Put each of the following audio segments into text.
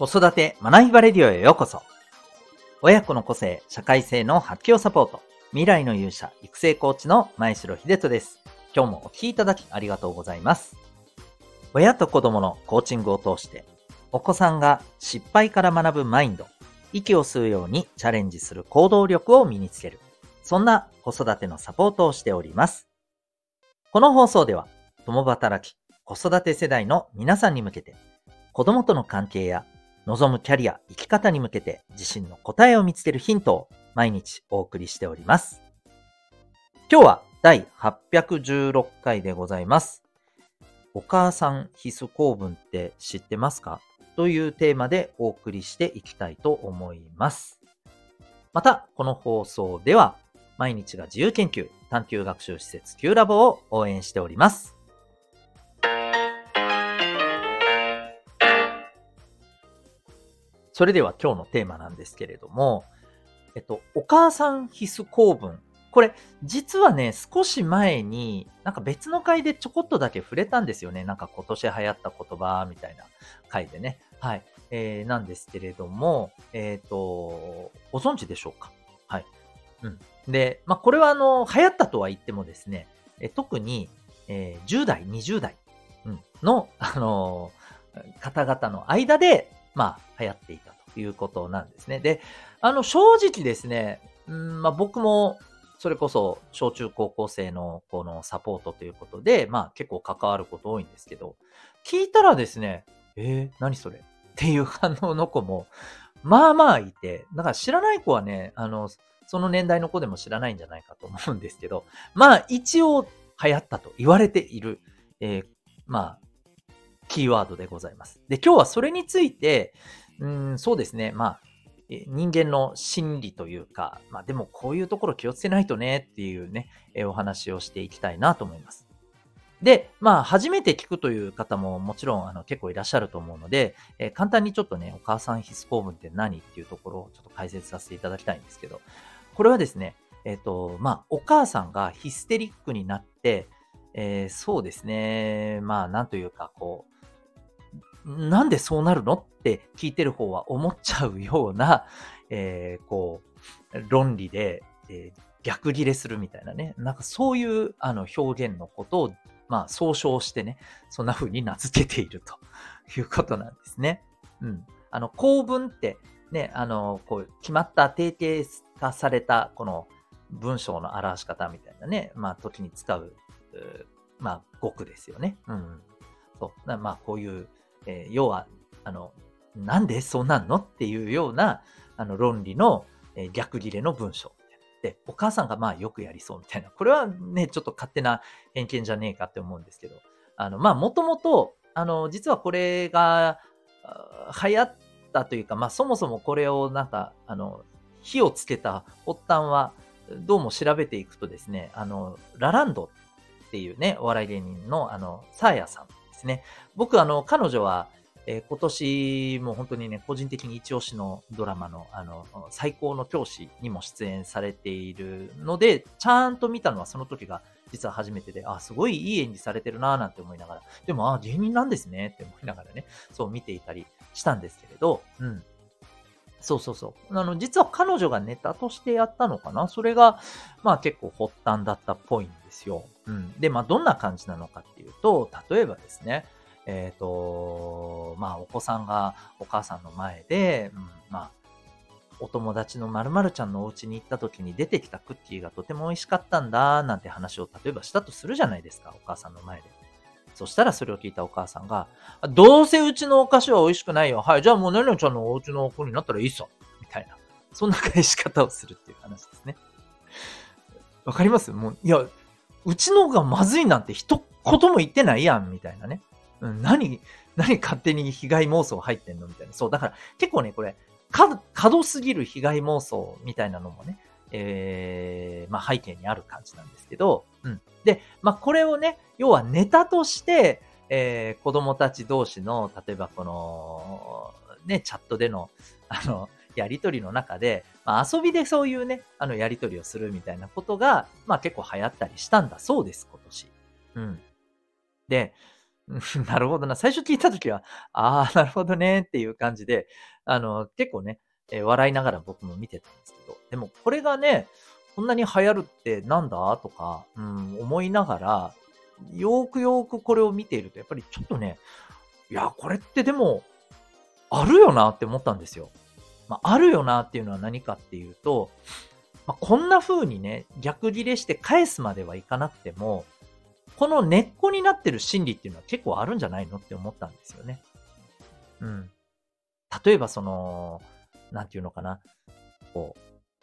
子育て学びバレディオへようこそ。親子の個性、社会性の発揮をサポート。未来の勇者、育成コーチの前城秀人です。今日もお聴きいただきありがとうございます。親と子供のコーチングを通して、お子さんが失敗から学ぶマインド、息を吸うようにチャレンジする行動力を身につける。そんな子育てのサポートをしております。この放送では、共働き、子育て世代の皆さんに向けて、子供との関係や望むキャリア、生き方に向けて自身の答えを見つけるヒントを毎日お送りしております。今日は第816回でございます。お母さん必須公文って知ってますか？というテーマでお送りしていきたいと思います。また、この放送では毎日が自由研究探究学習施設 Q ラボを応援しております。それでは今日のテーマなんですけれども、えっと、お母さん必須公文。これ、実はね、少し前に、なんか別の回でちょこっとだけ触れたんですよね。なんか今年流行った言葉みたいな回でね。はい。えー、なんですけれども、えっ、ー、と、ご存知でしょうか？はい。うん。で、まあ、これはあの、流行ったとは言ってもですね、え特に、えー、10代、20代、うん、の、あのー、方々の間で、まあ、流行っていたいうことなんですね。で、あの、正直ですね、うんまあ、僕も、それこそ、小中高校生のこのサポートということで、まあ、結構関わること多いんですけど、聞いたらですね、えー、何それ？っていう反応の子も、まあまあいて、だから知らない子はね、あの、その年代の子でも知らないんじゃないかと思うんですけど、まあ一応流行ったと言われている、えー、まあ、キーワードでございます。で、今日はそれについて、うん、そうですね。まあ、人間の心理というか、まあでもこういうところ気をつけないとねっていうね、お話をしていきたいなと思います。で、まあ初めて聞くという方ももちろんあの結構いらっしゃると思うので、えー、簡単にちょっとね、お母さん必須公文って何っていうところをちょっと解説させていただきたいんですけど、これはですね、えっ、ー、と、まあお母さんがヒステリックになって、えー、そうですね、まあなんというかこう、なんでそうなるの？って聞いてる方は思っちゃうような、えー、こう、論理で、えー、逆ギレするみたいなね。なんかそういうあの表現のことを、まあ、総称してね、そんな風に名付けているということなんですね。うん。あの、構文って、ね、あの、こう、決まった定型化された、この文章の表し方みたいなね、まあ、時に使う、うまあ、語句ですよね。うん。そう。まあ、こういう、えー、要は、あの、なんでそうなんのっていうような、あの、論理の、えー、逆切れの文章。で、お母さんがまあよくやりそうみたいな。これはね、ちょっと勝手な偏見じゃねえかって思うんですけど、あの、まあ、もともと、あの、実はこれが、流行ったというか、まあ、そもそもこれをなんか、あの、火をつけた発端は、どうも調べていくとですね、あの、ラランドっていうね、お笑い芸人の、あの、サーヤさんですね。僕、あの、彼女は、えー、今年も本当にね、個人的に一押しのドラマの、あの、最高の教師にも出演されているので、ちゃんと見たのはその時が実は初めてで、あ、すごいいい演技されてるなぁなんて思いながら、でも、あ、芸人なんですねって思いながらね、そう見ていたりしたんですけれど、うん。そうそうそう。あの、実は彼女がネタとしてやったのかな？それが、まあ結構発端だったっぽいんですよ。うん。で、まあどんな感じなのかっていうと、例えばですね、えっ、ー、と、まあお子さんがお母さんの前で、うん、まあ、お友達の〇〇ちゃんのお家に行った時に出てきたクッキーがとても美味しかったんだ、なんて話を例えばしたとするじゃないですか、お母さんの前で。そしたらそれを聞いたお母さんが、どうせうちのお菓子は美味しくないよ。はい、じゃあもうねねちゃんのお家の子になったらいいっすみたいな。そんな返し方をするっていう話ですね。わかります？もう、いや、うちのがまずいなんて一言も言ってないやん、みたいなね。うん、何、何勝手に被害妄想入ってんの？みたいな。そう、だから結構ね、これ、か過度すぎる被害妄想みたいなのもね、えー、まあ背景にある感じなんですけど、うん。で、まあこれをね、要はネタとして、えー、子供たち同士の、例えばこの、ね、チャットでの、あの、やりとりの中で、まあ、遊びでそういうね、あの、やりとりをするみたいなことが、まあ結構流行ったりしたんだそうです、今年。うん。で、なるほどな。最初聞いたときは、ああ、なるほどねっていう感じで、あの、結構ね、えー、笑いながら僕も見てたんですけど、でもこれがね、こんなに流行るってなんだ？とか、うん、思いながら、よくよくこれを見ていると、やっぱりちょっとね、いや、これってでも、あるよなって思ったんですよ。まあ、あるよなっていうのは何かっていうと、まあ、こんな風にね、逆ギレして返すまではいかなくても、この根っこになってる心理っていうのは結構あるんじゃないのって思ったんですよね。うん。例えばその、なんていうのかな。こう、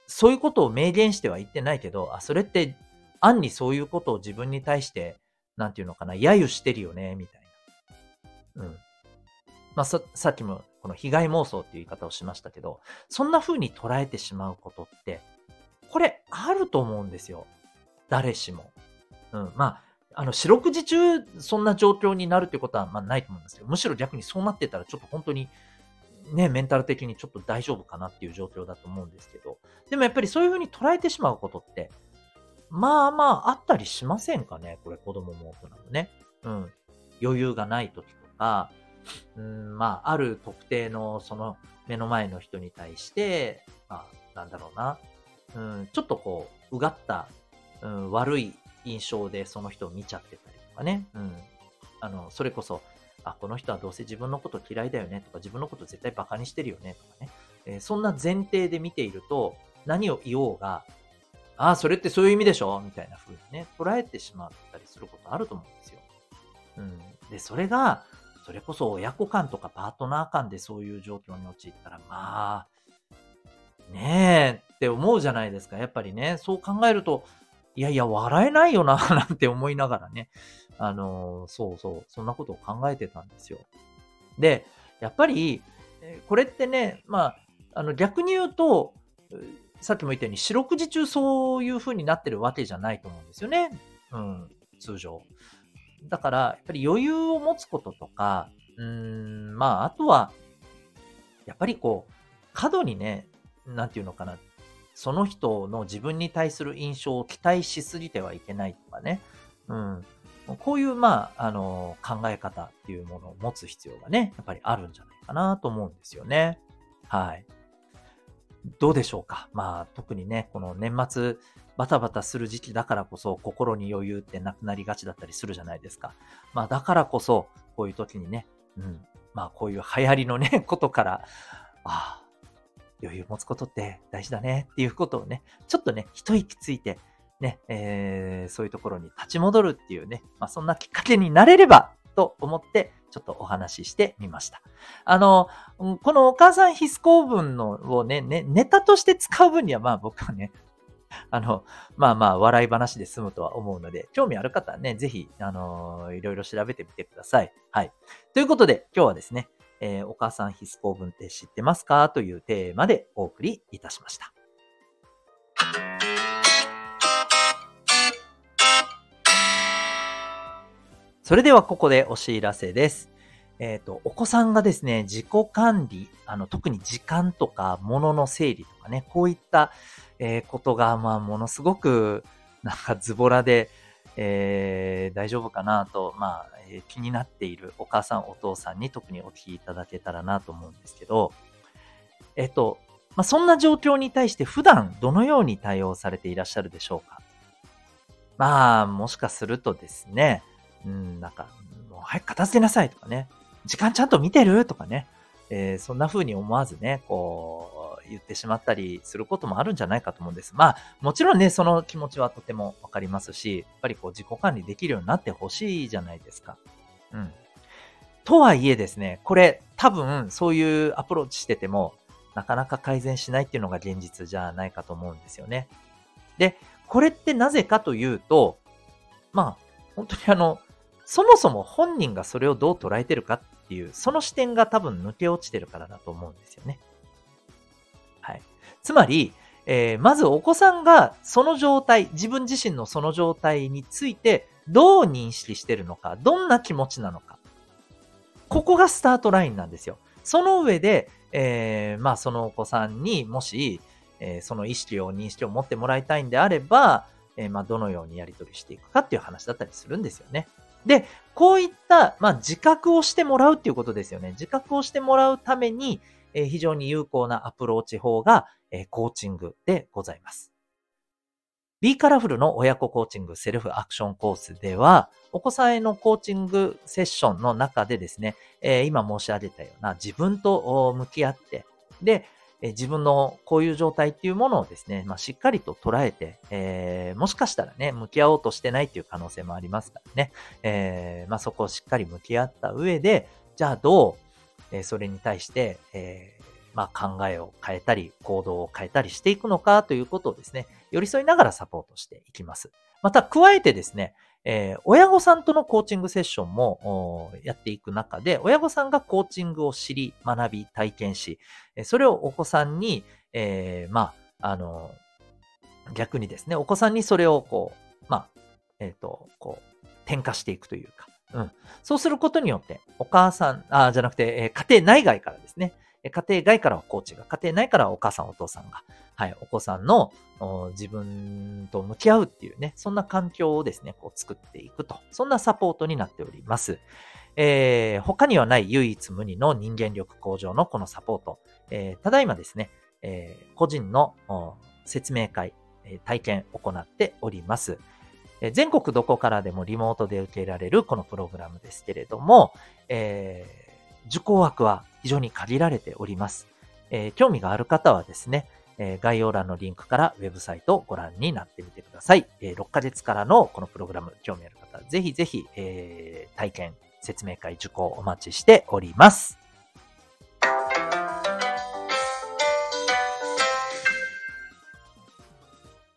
そういうことを明言しては言ってないけど、あ、それって、暗にそういうことを自分に対して、なんていうのかな、揶揄してるよね、みたいな。うん。まあ、さ、っきもこの被害妄想っていう言い方をしましたけど、そんな風に捉えてしまうことって、これあると思うんですよ。誰しも。うん。まあ、あの、四六時中、そんな状況になるってことは、まあ、ないと思うんですよ。むしろ逆にそうなってたら、ちょっと本当に、ね、メンタル的にちょっと大丈夫かなっていう状況だと思うんですけど、でもやっぱりそういう風に捉えてしまうことって、まあまああったりしませんかねこれ子供も大人もね。うん。余裕がない時とか、うん、まあ、ある特定のその目の前の人に対して、まあ、なんだろうな。うん、ちょっとこう、うがった、うん、悪い印象でその人を見ちゃってたりとかね。うん。あの、それこそ、あ、この人はどうせ自分のこと嫌いだよねとか、自分のこと絶対バカにしてるよねとかね。えー、そんな前提で見ていると、何を言おうが、ああ、それってそういう意味でしょみたいな風にね、捉えてしまったりすることあると思うんですよ。うん。で、それが、それこそ親子間とかパートナー間でそういう状況に陥ったら、まあ、ねえって思うじゃないですか。やっぱりね、そう考えると、いやいや、笑えないよな、なんて思いながらね。あのー、そうそう、そんなことを考えてたんですよ。で、やっぱり、これってね、まあ、あの逆に言うと、さっきも言ったように、四六時中そういう風になってるわけじゃないと思うんですよね。うん、通常。だから、やっぱり余裕を持つこととか、うーん、まあ、あとは、やっぱりこう、過度にね、なんていうのかな、その人の自分に対する印象を期待しすぎてはいけないとかね。うん。こういう、まあ、あの、考え方っていうものを持つ必要がね、やっぱりあるんじゃないかなと思うんですよね。はい。どうでしょうか？まあ、特にね、この年末、バタバタする時期だからこそ、心に余裕ってなくなりがちだったりするじゃないですか。まあ、だからこそ、こういう時にね、うん。まあ、こういう流行りのね、ことから、ああ、余裕持つことって大事だねっていうことをね、ちょっとね、一息ついて、ね、えー、そういうところに立ち戻るっていうね、まあ、そんなきっかけになれればと思って、ちょっとお話ししてみました。あの、このお母さん必須公文のをね、ね、ネタとして使う分には、まあ僕はね、あの、まあまあ、笑い話で済むとは思うので、興味ある方はね、ぜひ、あのいろいろ調べてみてください。はい。ということで、今日はですね、えー、お母さん必須公文って知ってますか？というテーマでお送りいたしました。それではここでお知らせです。えっ、ー、と、お子さんがですね、自己管理、あの、特に時間とか物の整理とかね、こういった、えー、ことが、まあ、ものすごく、なんかズボラで、えー、大丈夫かなと、まあ、え、気になっているお母さん、お父さんに特にお聞きいただけたらなと思うんですけど、えっと、まあ、そんな状況に対して普段どのように対応されていらっしゃるでしょうか？まあ、もしかするとですね、うん、なんか、もう早く片付けなさいとかね、時間ちゃんと見てるとかね、えー、そんな風に思わずね、こう、言ってしまったりすることもあるんじゃないかと思うんです。まあ、もちろんね、その気持ちはとてもわかりますし、やっぱりこう自己管理できるようになってほしいじゃないですか。うん。とはいえですね、これ多分そういうアプローチしてても、なかなか改善しないっていうのが現実じゃないかと思うんですよね。で、これってなぜかというと、まあ、本当にあの、そもそも本人がそれをどう捉えてるかっていう、その視点が多分抜け落ちてるからだと思うんですよね。はい。つまり、えー、まずお子さんがその状態、自分自身のその状態についてどう認識してるのか、どんな気持ちなのか。ここがスタートラインなんですよ。その上で、えー、まあそのお子さんにもし、えー、その意識を、認識を持ってもらいたいんであれば、えー、まあどのようにやり取りしていくかっていう話だったりするんですよね。で、こういった、まあ、自覚をしてもらうっていうことですよね。自覚をしてもらうために、えー、非常に有効なアプローチ法が、えー、コーチングでございます。B カラフルの親子コーチングセルフアクションコースでは、お子さんへのコーチングセッションの中でですね、えー、今申し上げたような自分と向き合って、で、え自分のこういう状態っていうものをですね、まあ、しっかりと捉えて、えー、もしかしたらね、向き合おうとしてないっていう可能性もありますからね、え、まあ、そこをしっかり向き合った上で、じゃあどう、え、それに対して、えまあ、考えを変えたり、行動を変えたりしていくのかということをですね、寄り添いながらサポートしていきます。また、加えてですね、えー、親御さんとのコーチングセッションもやっていく中で、親御さんがコーチングを知り、学び、体験し、それをお子さんに、えー、まあ、あの、逆にですね、お子さんにそれをこう、まあ、えっ、ー、と、こう、転化していくというか、うん。そうすることによって、お母さん、あじゃなくて、えー、家庭内外からですね、家庭外からはコーチが、家庭内からはお母さん、お父さんが、はい、お子さんの自分と向き合うっていうね、そんな環境をですね、こう作っていくと、そんなサポートになっております。えー、他にはない唯一無二の人間力向上のこのサポート、えー、ただいまですね、えー、個人の説明会、体験を行っております。全国どこからでもリモートで受けられるこのプログラムですけれども、えー、受講枠は非常に限られております。えー、興味がある方はですね、え、概要欄のリンクからウェブサイトをご覧になってみてください。え、6ヶ月からのこのプログラム、興味ある方、ぜひぜひ、え、体験、説明会受講お待ちしております。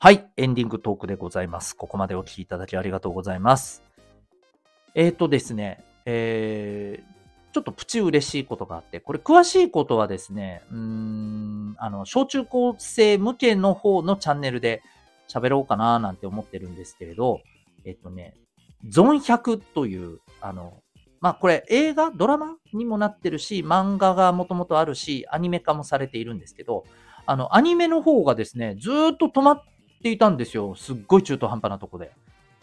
はい、エンディングトークでございます。ここまでお聞きいただきありがとうございます。えっ、ー、とですね、えー、ちょっとプチ嬉しいことがあって、これ詳しいことはですね、うーん、あの、小中高生向けの方のチャンネルで喋ろうかななんて思ってるんですけれど、えっとね、ゾン100という、あの、まあ、これ映画、ドラマにもなってるし、漫画がもともとあるし、アニメ化もされているんですけど、あの、アニメの方がですね、ずっと止まっっていたんですよ。すっごい中途半端なとこで。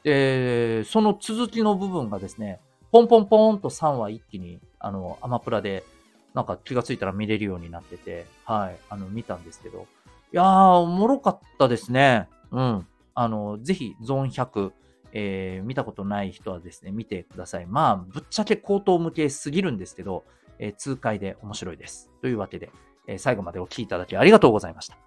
で、その続きの部分がですね、ポンポンポンと3話一気に、あの、アマプラで、なんか気がついたら見れるようになってて、はい、あの、見たんですけど、いやー、おもろかったですね。うん。あの、ぜひ、ゾーン100、えー、見たことない人はですね、見てください。まあ、ぶっちゃけ口頭向けすぎるんですけど、えー、痛快で面白いです。というわけで、えー、最後までお聴きいただきありがとうございました。